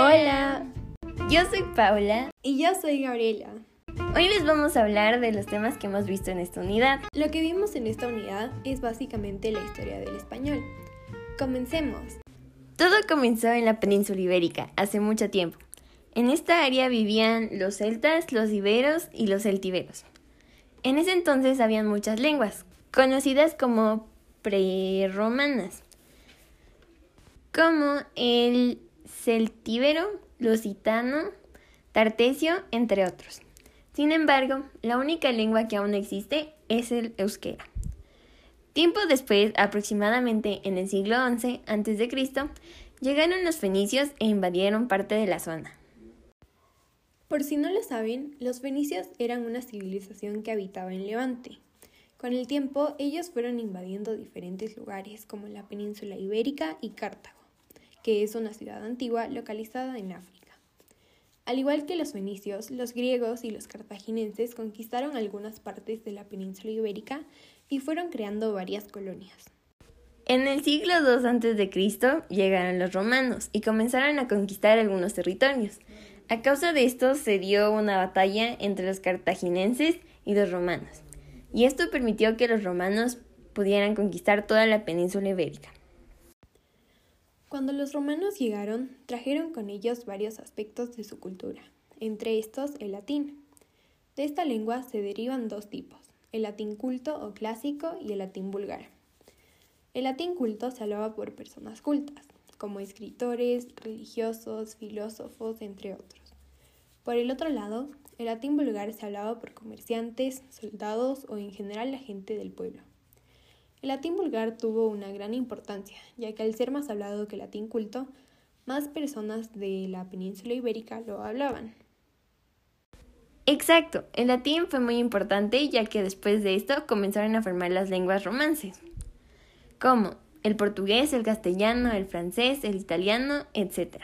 Hola. Yo soy Paula. Y yo soy Gabriela. Hoy les vamos a hablar de los temas que hemos visto en esta unidad. Lo que vimos en esta unidad es básicamente la historia del español. Comencemos. Todo comenzó en la península ibérica, hace mucho tiempo. En esta área vivían los celtas, los iberos y los celtiberos. En ese entonces habían muchas lenguas, conocidas como preromanas, como el celtíbero, lusitano, tartesio, entre otros. Sin embargo, la única lengua que aún existe es el euskera. Tiempo después, aproximadamente en el siglo XI a.C., llegaron los fenicios e invadieron parte de la zona. Por si no lo saben, los fenicios eran una civilización que habitaba en Levante. Con el tiempo, ellos fueron invadiendo diferentes lugares como la península ibérica y Cartago que es una ciudad antigua localizada en África. Al igual que los fenicios, los griegos y los cartagineses conquistaron algunas partes de la península ibérica y fueron creando varias colonias. En el siglo II a.C. llegaron los romanos y comenzaron a conquistar algunos territorios. A causa de esto se dio una batalla entre los cartagineses y los romanos, y esto permitió que los romanos pudieran conquistar toda la península ibérica. Cuando los romanos llegaron, trajeron con ellos varios aspectos de su cultura, entre estos el latín. De esta lengua se derivan dos tipos, el latín culto o clásico y el latín vulgar. El latín culto se hablaba por personas cultas, como escritores, religiosos, filósofos, entre otros. Por el otro lado, el latín vulgar se hablaba por comerciantes, soldados o en general la gente del pueblo. El latín vulgar tuvo una gran importancia, ya que al ser más hablado que el latín culto, más personas de la península ibérica lo hablaban. Exacto, el latín fue muy importante ya que después de esto comenzaron a formar las lenguas romances, como el portugués, el castellano, el francés, el italiano, etc.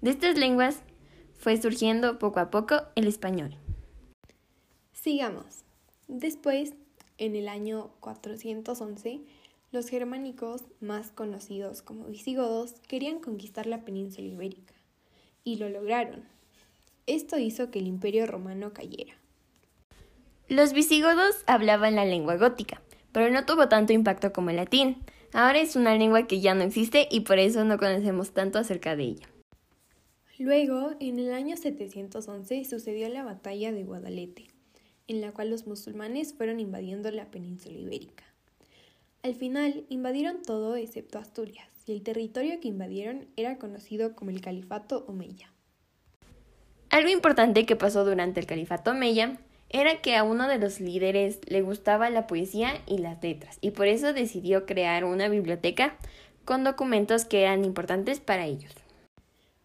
De estas lenguas fue surgiendo poco a poco el español. Sigamos. Después en el año 411, los germánicos, más conocidos como visigodos, querían conquistar la península ibérica, y lo lograron. Esto hizo que el imperio romano cayera. Los visigodos hablaban la lengua gótica, pero no tuvo tanto impacto como el latín. Ahora es una lengua que ya no existe y por eso no conocemos tanto acerca de ella. Luego, en el año 711, sucedió la batalla de Guadalete, en la cual los musulmanes fueron invadiendo la península ibérica. Al final invadieron todo excepto Asturias, y el territorio que invadieron era conocido como el Califato Omeya. Algo importante que pasó durante el Califato Omeya era que a uno de los líderes le gustaba la poesía y las letras, y por eso decidió crear una biblioteca con documentos que eran importantes para ellos.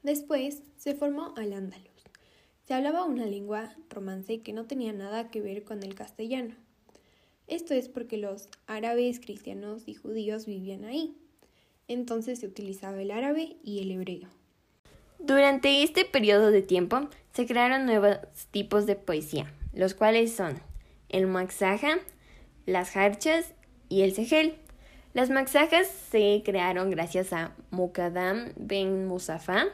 Después se formó Al-Ándalus, se hablaba una lengua romance que no tenía nada que ver con el castellano. Esto es porque los árabes, cristianos y judíos vivían ahí. Entonces se utilizaba el árabe y el hebreo. Durante este periodo de tiempo se crearon nuevos tipos de poesía, los cuales son el maxaja, las harchas y el segel. Las maxajas se crearon gracias a Muqaddam ben Musafa,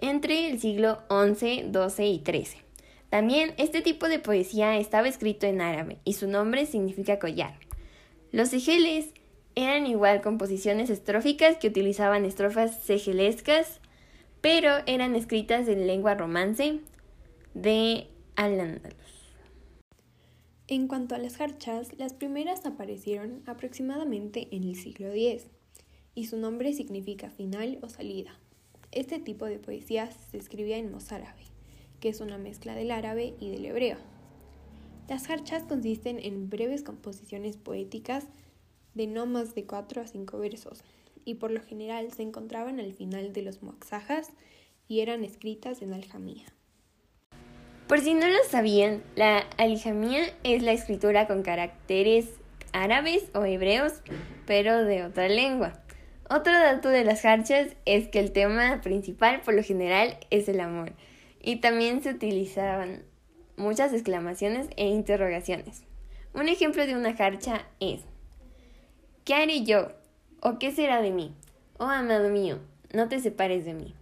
entre el siglo XI, XII y XIII. También este tipo de poesía estaba escrito en árabe y su nombre significa collar. Los segeles eran igual composiciones estróficas que utilizaban estrofas segelescas, pero eran escritas en lengua romance de Al-Ándalus. En cuanto a las harchas, las primeras aparecieron aproximadamente en el siglo X y su nombre significa final o salida. Este tipo de poesía se escribía en mozárabe, que es una mezcla del árabe y del hebreo. Las harchas consisten en breves composiciones poéticas de no más de 4 a 5 versos, y por lo general se encontraban al final de los moxajas y eran escritas en aljamía. Por si no lo sabían, la aljamía es la escritura con caracteres árabes o hebreos, pero de otra lengua. Otro dato de las harchas es que el tema principal por lo general es el amor y también se utilizaban muchas exclamaciones e interrogaciones. Un ejemplo de una harcha es ¿Qué haré yo? ¿O qué será de mí? Oh amado mío, no te separes de mí.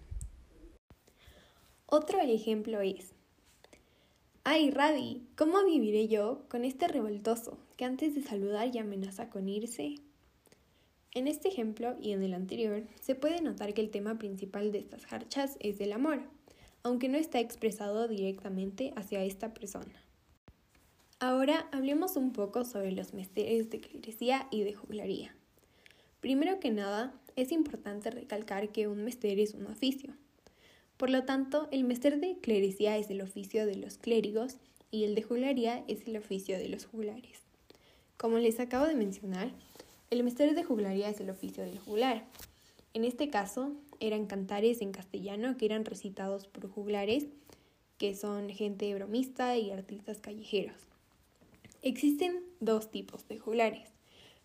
Otro ejemplo es, ¡Ay, Radi! ¿Cómo viviré yo con este revoltoso que antes de saludar ya amenaza con irse? En este ejemplo y en el anterior se puede notar que el tema principal de estas jarchas es el amor, aunque no está expresado directamente hacia esta persona. Ahora hablemos un poco sobre los mesteres de clerecía y de juglaría. Primero que nada, es importante recalcar que un mester es un oficio. Por lo tanto, el mester de clerecía es el oficio de los clérigos y el de juglaría es el oficio de los juglares. Como les acabo de mencionar, el mester de juglaría es el oficio del juglar. En este caso, eran cantares en castellano que eran recitados por juglares, que son gente bromista y artistas callejeros. Existen dos tipos de juglares,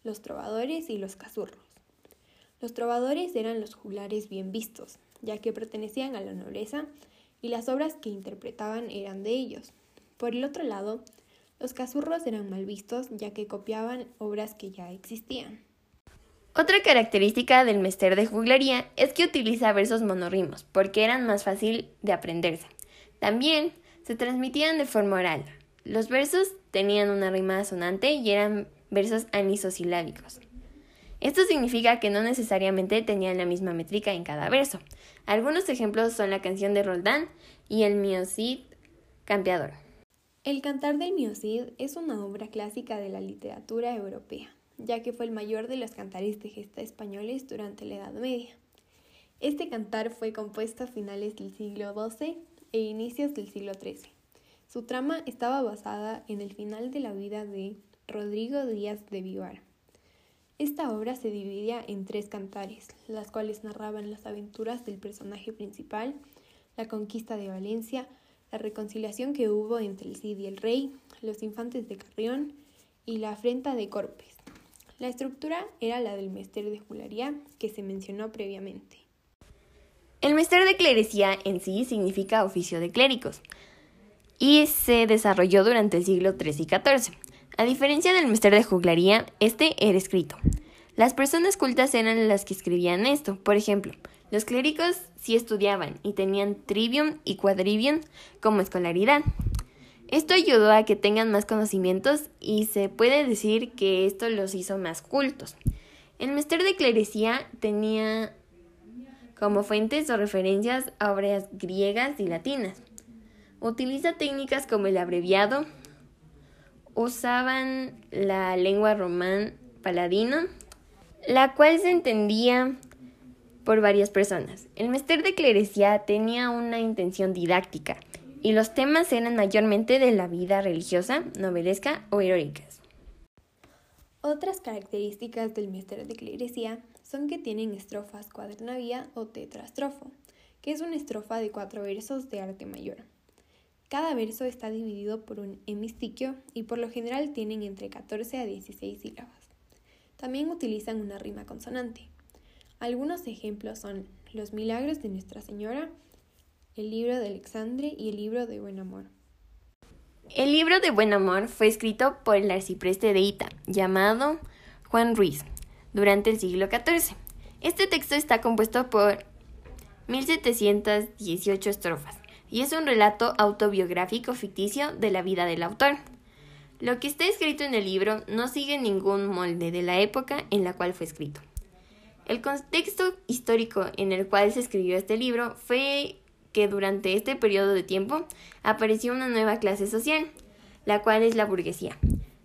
los trovadores y los cazurros. Los trovadores eran los juglares bien vistos, ya que pertenecían a la nobleza y las obras que interpretaban eran de ellos. Por el otro lado, los cazurros eran mal vistos, ya que copiaban obras que ya existían. Otra característica del mester de juglaría es que utiliza versos monorrimos, porque eran más fácil de aprenderse. También se transmitían de forma oral. Los versos tenían una rima sonante y eran versos anisosilábicos. Esto significa que no necesariamente tenían la misma métrica en cada verso. Algunos ejemplos son la canción de Roldán y el Miocid Campeador. El Cantar del Miocid es una obra clásica de la literatura europea ya que fue el mayor de los cantares de gesta españoles durante la Edad Media. Este cantar fue compuesto a finales del siglo XII e inicios del siglo XIII. Su trama estaba basada en el final de la vida de Rodrigo Díaz de Vivar. Esta obra se dividía en tres cantares, las cuales narraban las aventuras del personaje principal, la conquista de Valencia, la reconciliación que hubo entre el Cid y el rey, los infantes de Carrión y la afrenta de Corpes. La estructura era la del mester de juglaría que se mencionó previamente. El mester de clerecía en sí significa oficio de clérigos y se desarrolló durante el siglo XIII y XIV. A diferencia del mester de juglaría, este era escrito. Las personas cultas eran las que escribían esto. Por ejemplo, los clérigos sí estudiaban y tenían trivium y quadrivium como escolaridad. Esto ayudó a que tengan más conocimientos y se puede decir que esto los hizo más cultos. El mester de clerecía tenía como fuentes o referencias a obras griegas y latinas. Utiliza técnicas como el abreviado, usaban la lengua román paladino, la cual se entendía por varias personas. El mester de clerecía tenía una intención didáctica y los temas eran mayormente de la vida religiosa, novelesca o heroicas. Otras características del misterio de clerecía son que tienen estrofas cuadernavía o tetrastrofo, que es una estrofa de cuatro versos de arte mayor. Cada verso está dividido por un hemistiquio y por lo general tienen entre 14 a 16 sílabas. También utilizan una rima consonante. Algunos ejemplos son Los milagros de Nuestra Señora, el libro de Alexandre y el libro de Buen Amor. El libro de Buen Amor fue escrito por el arcipreste de Ita, llamado Juan Ruiz, durante el siglo XIV. Este texto está compuesto por 1718 estrofas y es un relato autobiográfico ficticio de la vida del autor. Lo que está escrito en el libro no sigue ningún molde de la época en la cual fue escrito. El contexto histórico en el cual se escribió este libro fue que durante este periodo de tiempo apareció una nueva clase social, la cual es la burguesía.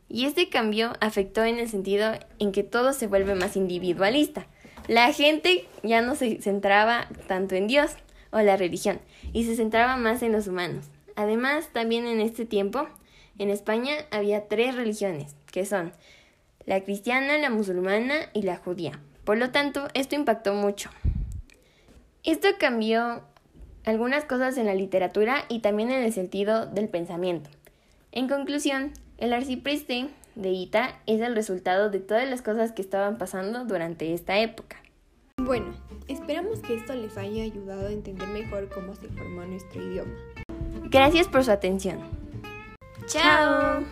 Y este cambio afectó en el sentido en que todo se vuelve más individualista. La gente ya no se centraba tanto en Dios o la religión y se centraba más en los humanos. Además, también en este tiempo, en España había tres religiones, que son la cristiana, la musulmana y la judía. Por lo tanto, esto impactó mucho. Esto cambió algunas cosas en la literatura y también en el sentido del pensamiento. En conclusión, el arcipreste de Ita es el resultado de todas las cosas que estaban pasando durante esta época. Bueno, esperamos que esto les haya ayudado a entender mejor cómo se formó nuestro idioma. Gracias por su atención. ¡Chao!